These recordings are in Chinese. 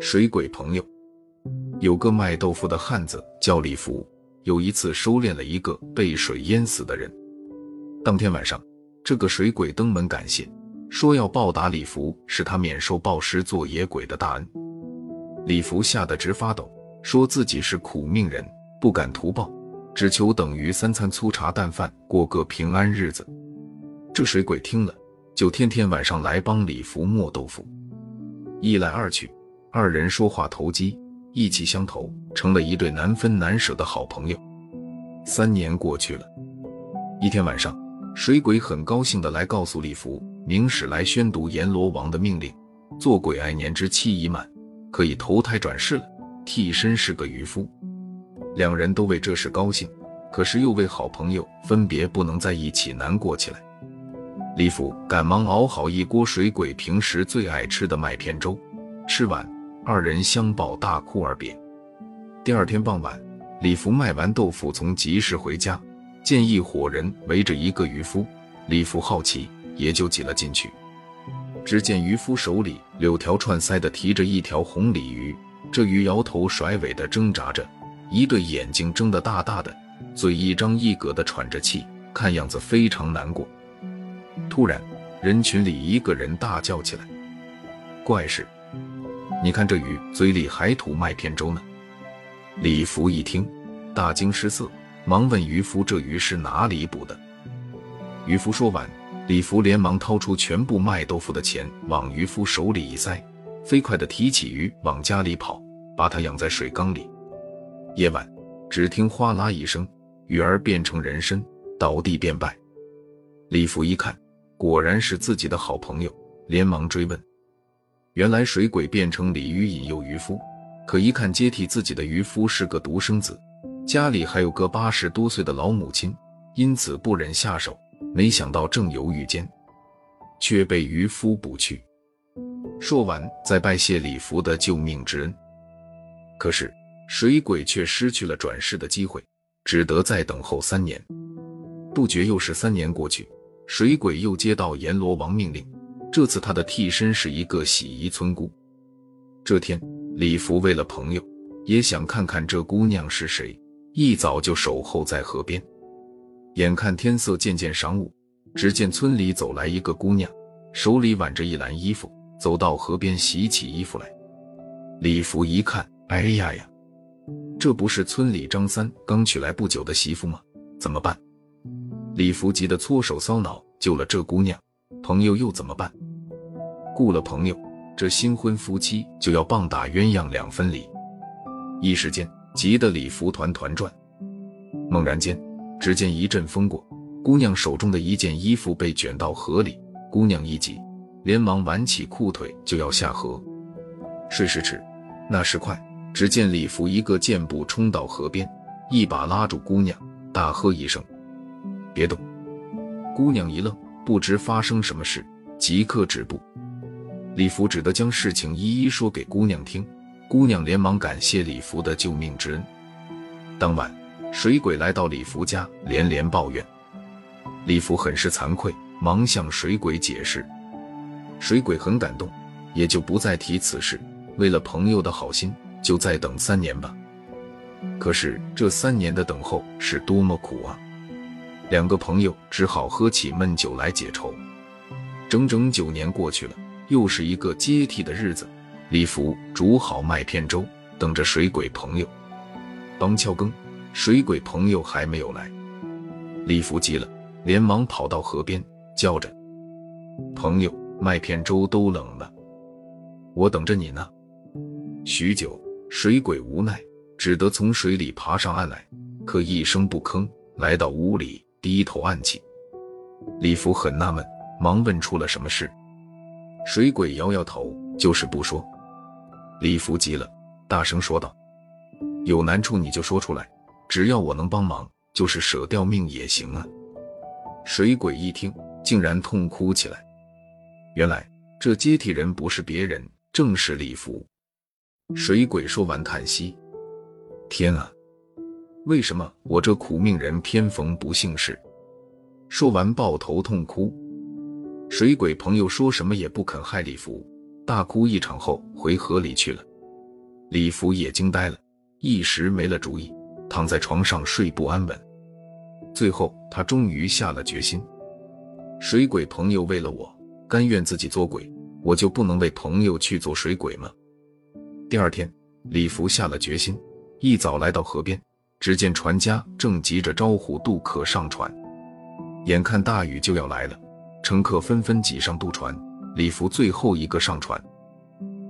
水鬼朋友有个卖豆腐的汉子叫李福，有一次收敛了一个被水淹死的人。当天晚上，这个水鬼登门感谢，说要报答李福使他免受暴尸做野鬼的大恩。李福吓得直发抖，说自己是苦命人，不敢图报，只求等于三餐粗茶淡饭，过个平安日子。这水鬼听了，就天天晚上来帮李福磨豆腐，一来二去。二人说话投机，意气相投，成了一对难分难舍的好朋友。三年过去了，一天晚上，水鬼很高兴的来告诉李福，明史来宣读阎罗王的命令，做鬼爱年之期已满，可以投胎转世了，替身是个渔夫。两人都为这事高兴，可是又为好朋友分别不能在一起难过起来。李福赶忙熬好一锅水鬼平时最爱吃的麦片粥，吃完。二人相抱大哭而别。第二天傍晚，李福卖完豆腐从集市回家，见一伙人围着一个渔夫，李福好奇，也就挤了进去。只见渔夫手里柳条串腮的提着一条红鲤鱼，这鱼摇头甩尾的挣扎着，一对眼睛睁得大大的，嘴一张一格的喘着气，看样子非常难过。突然，人群里一个人大叫起来：“怪事！”你看这鱼嘴里还吐麦片粥呢。李福一听，大惊失色，忙问渔夫：“这鱼是哪里捕的？”渔夫说完，李福连忙掏出全部卖豆腐的钱往渔夫手里一塞，飞快地提起鱼往家里跑，把它养在水缸里。夜晚，只听哗啦一声，鱼儿变成人身，倒地便败。李福一看，果然是自己的好朋友，连忙追问。原来水鬼变成鲤鱼引诱渔夫，可一看接替自己的渔夫是个独生子，家里还有个八十多岁的老母亲，因此不忍下手。没想到正犹豫间，却被渔夫捕去。说完，再拜谢李福的救命之恩。可是水鬼却失去了转世的机会，只得再等候三年。不觉又是三年过去，水鬼又接到阎罗王命令。这次他的替身是一个洗衣村姑。这天，李福为了朋友，也想看看这姑娘是谁，一早就守候在河边。眼看天色渐渐晌午，只见村里走来一个姑娘，手里挽着一篮衣服，走到河边洗起衣服来。李福一看，哎呀呀，这不是村里张三刚娶来不久的媳妇吗？怎么办？李福急得搓手搔脑，救了这姑娘。朋友又怎么办？雇了朋友，这新婚夫妻就要棒打鸳鸯两分离。一时间急得李福团团转。猛然间，只见一阵风过，姑娘手中的一件衣服被卷到河里。姑娘一急，连忙挽起裤腿就要下河。说时迟，那时快，只见李福一个箭步冲到河边，一把拉住姑娘，大喝一声：“别动！”姑娘一愣。不知发生什么事，即刻止步。李福只得将事情一一说给姑娘听，姑娘连忙感谢李福的救命之恩。当晚，水鬼来到李福家，连连抱怨。李福很是惭愧，忙向水鬼解释。水鬼很感动，也就不再提此事。为了朋友的好心，就再等三年吧。可是这三年的等候是多么苦啊！两个朋友只好喝起闷酒来解愁。整整九年过去了，又是一个接替的日子。李福煮好麦片粥，等着水鬼朋友。帮敲更，水鬼朋友还没有来。李福急了，连忙跑到河边，叫着：“朋友，麦片粥都冷了，我等着你呢。”许久，水鬼无奈，只得从水里爬上岸来，可一声不吭，来到屋里。低头暗气，李福很纳闷，忙问出了什么事。水鬼摇摇头，就是不说。李福急了，大声说道：“有难处你就说出来，只要我能帮忙，就是舍掉命也行啊。”水鬼一听，竟然痛哭起来。原来这接替人不是别人，正是李福。水鬼说完，叹息：“天啊！”为什么我这苦命人偏逢不幸事？说完，抱头痛哭。水鬼朋友说什么也不肯害李福，大哭一场后回河里去了。李福也惊呆了，一时没了主意，躺在床上睡不安稳。最后，他终于下了决心：水鬼朋友为了我，甘愿自己做鬼，我就不能为朋友去做水鬼吗？第二天，李福下了决心，一早来到河边，只见船家正急着招呼渡客上船，眼看大雨就要来了。乘客纷纷挤上渡船，李福最后一个上船，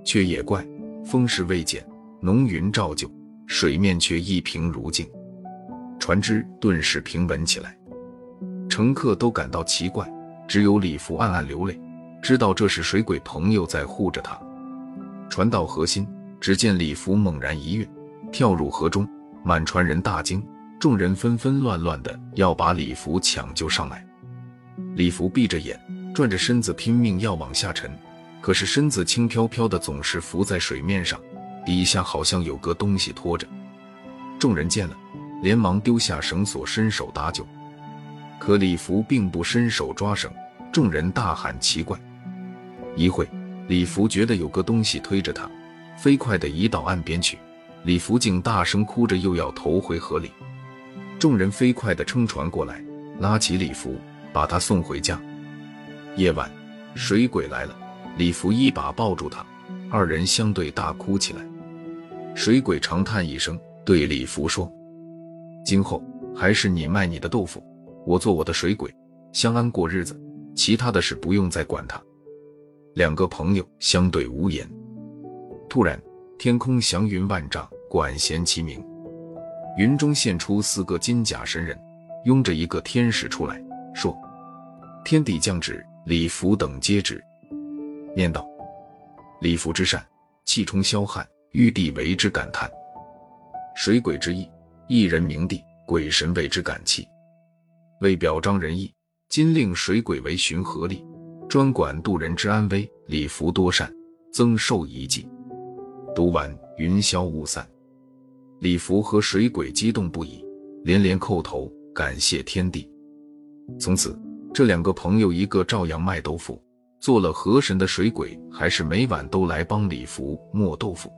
却也怪风势未减，浓云照旧，水面却一平如镜，船只顿时平稳起来。乘客都感到奇怪，只有李福暗暗流泪，知道这是水鬼朋友在护着他。船到河心，只见李福猛然一跃，跳入河中，满船人大惊，众人纷纷乱乱的要把李福抢救上来。李福闭着眼，转着身子，拼命要往下沉，可是身子轻飘飘的，总是浮在水面上，底下好像有个东西拖着。众人见了，连忙丢下绳索，伸手搭救。可李福并不伸手抓绳，众人大喊奇怪。一会，李福觉得有个东西推着他，飞快地移到岸边去。李福竟大声哭着，又要投回河里。众人飞快地撑船过来，拉起李福。把他送回家。夜晚，水鬼来了，李福一把抱住他，二人相对大哭起来。水鬼长叹一声，对李福说：“今后还是你卖你的豆腐，我做我的水鬼，相安过日子。其他的事不用再管他。”两个朋友相对无言。突然，天空祥云万丈，管弦齐鸣，云中现出四个金甲神人，拥着一个天使出来。说：“天地降旨，礼服等皆旨。”念道：“礼服之善，气冲霄汉，玉帝为之感叹。水鬼之意，一人明帝，鬼神为之感泣。为表彰仁义，今令水鬼为巡河吏，专管渡人之安危。礼服多善，增寿一计。”读完，云消雾散。李福和水鬼激动不已，连连叩头感谢天地。从此，这两个朋友，一个照样卖豆腐，做了河神的水鬼，还是每晚都来帮李福磨豆腐。